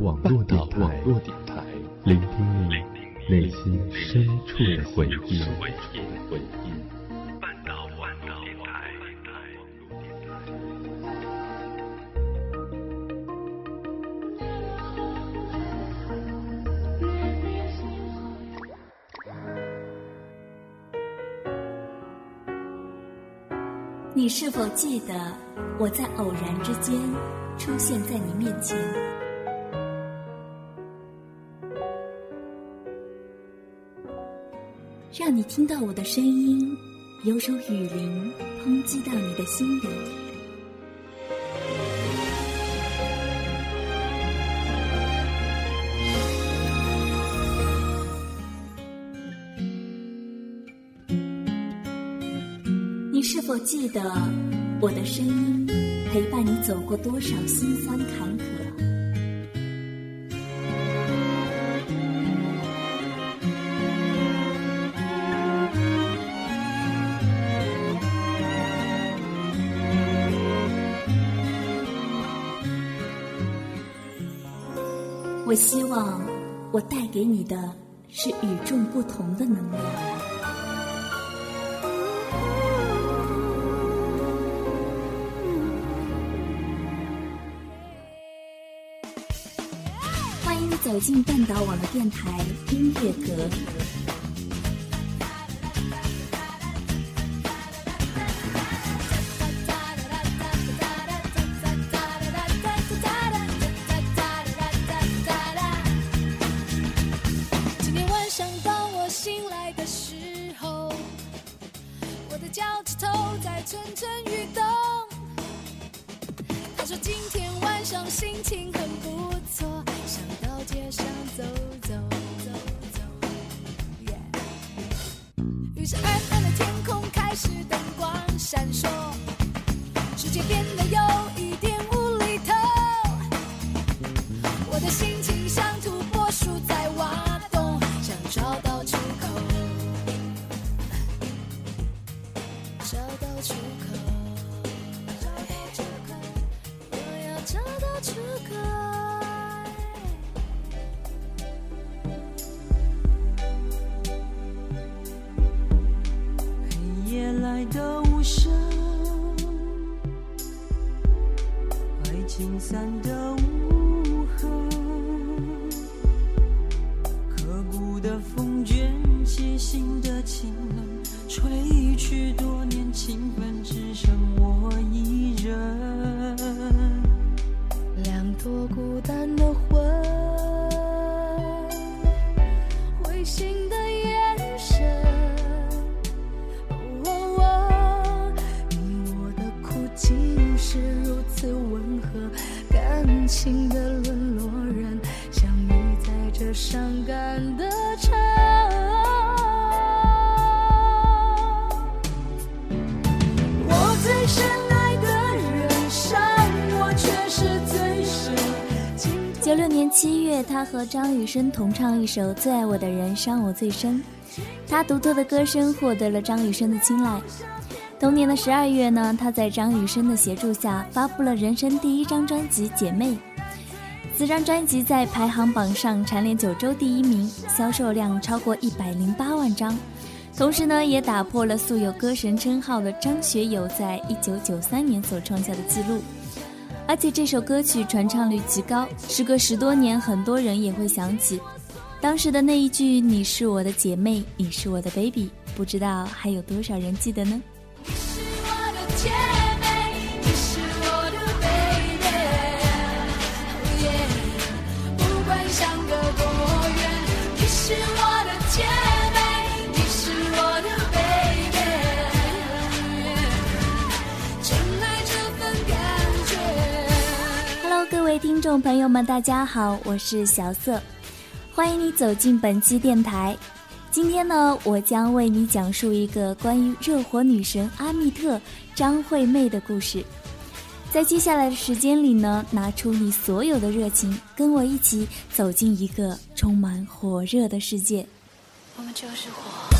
网络电台，聆听你内心深处的回忆。你是否记得我在偶然之间出现在你面前？让你听到我的声音，有首雨林抨击到你的心里。你是否记得我的声音陪伴你走过多少辛酸坎坷？我希望我带给你的是与众不同的能量。欢迎走进半岛网的电台音乐阁。蠢蠢欲动。他说今天晚上心情很不错，想到街上走走走走。于是暗暗的天空开始灯光闪烁，世界变得有一点雾找到出口，我要找到出口。黑夜来的无声，爱情散的无痕，刻骨的风卷起心的清冷，吹去多情分，七月，他和张雨生同唱一首《最爱我的人伤我最深》，他独特的歌声获得了张雨生的青睐。同年的十二月呢，他在张雨生的协助下发布了人生第一张专辑《姐妹》。此张专辑在排行榜上蝉联九周第一名，销售量超过一百零八万张，同时呢，也打破了素有歌神称号的张学友在一九九三年所创下的记录。而且这首歌曲传唱率极高，时隔十多年，很多人也会想起当时的那一句“你是我的姐妹，你是我的 baby”，不知道还有多少人记得呢？听众朋友们，大家好，我是小色，欢迎你走进本期电台。今天呢，我将为你讲述一个关于热火女神阿密特张惠妹的故事。在接下来的时间里呢，拿出你所有的热情，跟我一起走进一个充满火热的世界。我们就是。火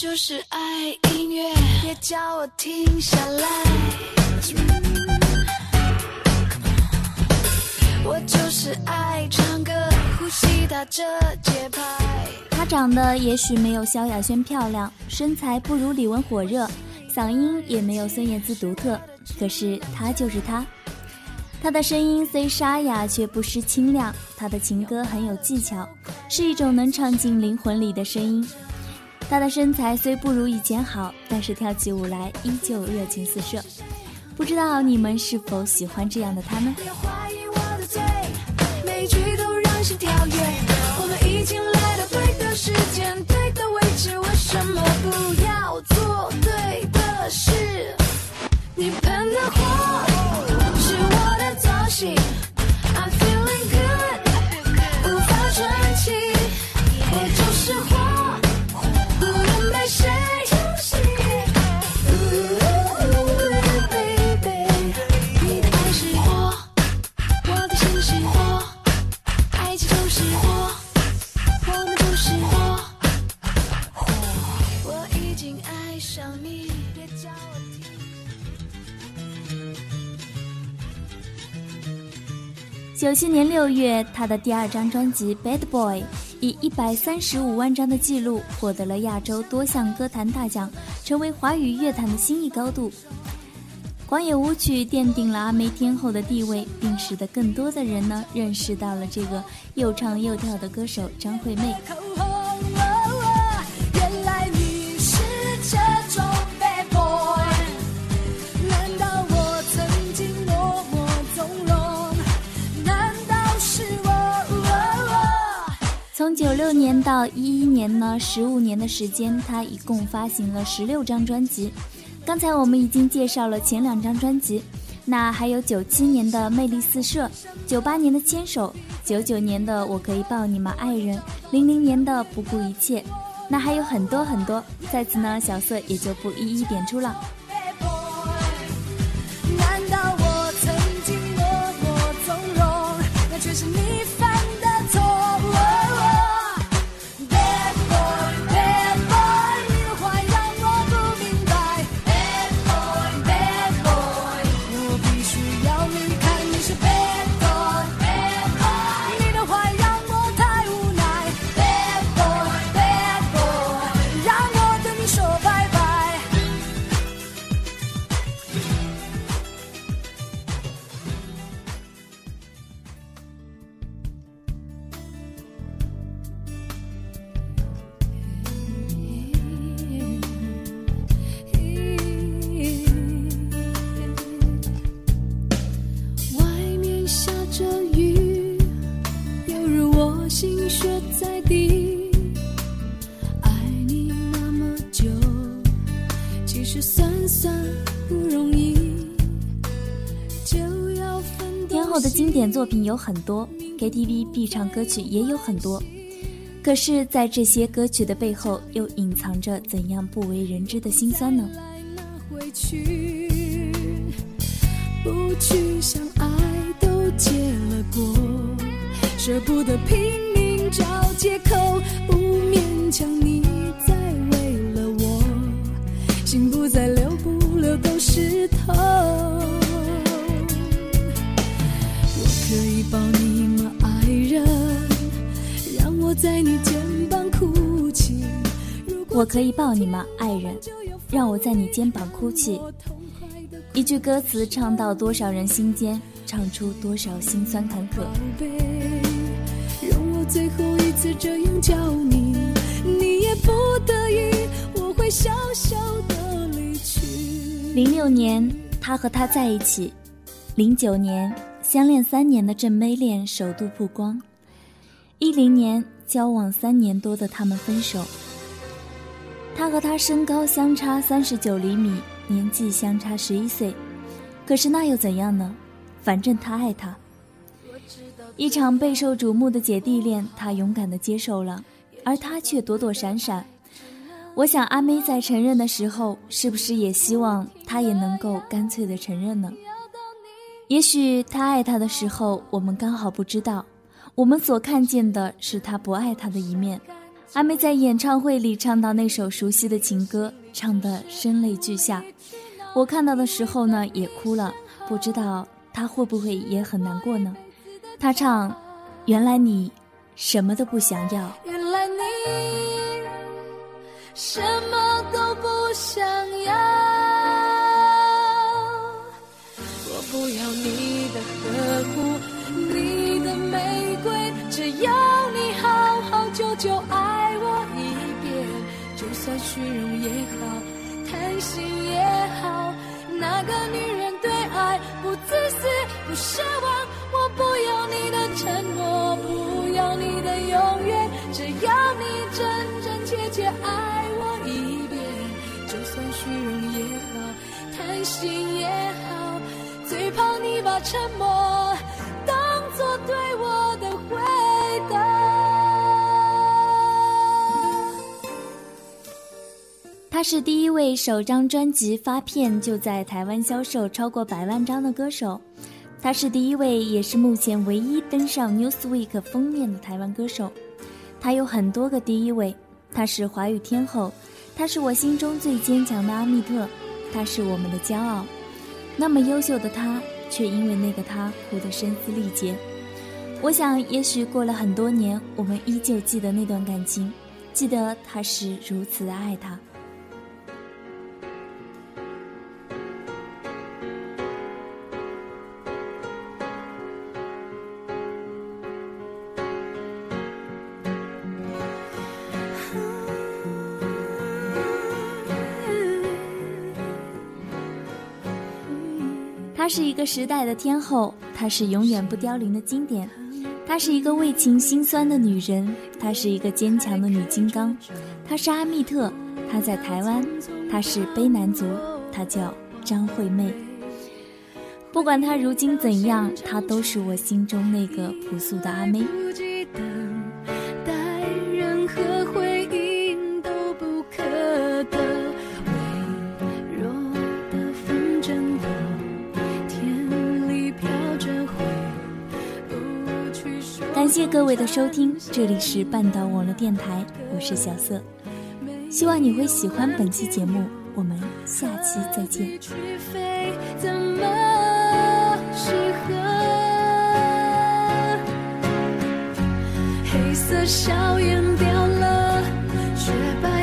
就是爱音乐，别叫我停下来。我就是爱唱歌，呼吸打着节拍。她长得也许没有萧亚轩漂亮，身材不如李玟火热，嗓音也没有孙燕姿独特，可是她就是她。她的声音虽沙哑，却不失清亮。她的情歌很有技巧，是一种能唱进灵魂里的声音。她的身材虽不如以前好，但是跳起舞来依旧热情四射。不知道你们是否喜欢这样的她呢？别怀疑我的嘴，每句都让心跳跃。九七年六月，他的第二张专辑《Bad Boy》以一百三十五万张的记录，获得了亚洲多项歌坛大奖，成为华语乐坛的新一高度。广野舞曲奠定了阿妹天后的地位，并使得更多的人呢认识到了这个又唱又跳的歌手张惠妹。六年到一一年呢，十五年的时间，他一共发行了十六张专辑。刚才我们已经介绍了前两张专辑，那还有九七年的《魅力四射》，九八年的《牵手》，九九年的《我可以抱你吗，爱人》，零零年的《不顾一切》，那还有很多很多，在此呢，小色也就不一一点出了。典作品有很多，KTV 必唱歌曲也有很多，可是，在这些歌曲的背后，又隐藏着怎样不为人知的辛酸呢？回去，不去想爱都结了果，舍不得拼命找借口，不勉强你再为了我，心不再流不流都是我可以抱你吗，爱人？让我在你肩膀哭泣。一句歌词唱到多少人心间，唱出多少辛酸坎坷。宝贝，让我最后一次这样叫你，你也不得已，我会小小的离去。零六年，他和她在一起；零九年，相恋三年的郑妹恋首度曝光；一零年，交往三年多的他们分手。他和她身高相差三十九厘米，年纪相差十一岁，可是那又怎样呢？反正他爱她。一场备受瞩目的姐弟恋，他勇敢的接受了，而他却躲躲闪闪。我想阿妹在承认的时候，是不是也希望他也能够干脆的承认呢？也许他爱她的时候，我们刚好不知道，我们所看见的是他不爱她的一面，阿妹在演唱会里唱到那首熟悉的情歌，唱得声泪俱下。我看到的时候呢，也哭了。不知道她会不会也很难过呢？她唱：“原来你什么都不想要。”原来你什么都不想要。我不要你的呵护，你的玫瑰，只要算虚荣也好，贪心也好，那个女人对爱不自私不奢望。我不要你的承诺，不要你的永远，只要你真真切切爱我一遍，就算虚荣也好，贪心也好，最怕你把沉默他是第一位首张专辑发片就在台湾销售超过百万张的歌手，他是第一位也是目前唯一登上 Newsweek 封面的台湾歌手。他有很多个第一位，他是华语天后，他是我心中最坚强的阿密特，他是我们的骄傲。那么优秀的他，却因为那个他哭得声嘶力竭。我想，也许过了很多年，我们依旧记得那段感情，记得他是如此的爱他。是一个时代的天后，她是永远不凋零的经典，她是一个为情心酸的女人，她是一个坚强的女金刚，她是阿密特，她在台湾，她是卑南族，她叫张惠妹。不管她如今怎样，她都是我心中那个朴素的阿妹。感谢各位的收听，这里是半岛网络电台，我是小色，希望你会喜欢本期节目，我们下期再见。怎么适合？黑色笑颜掉了，雪白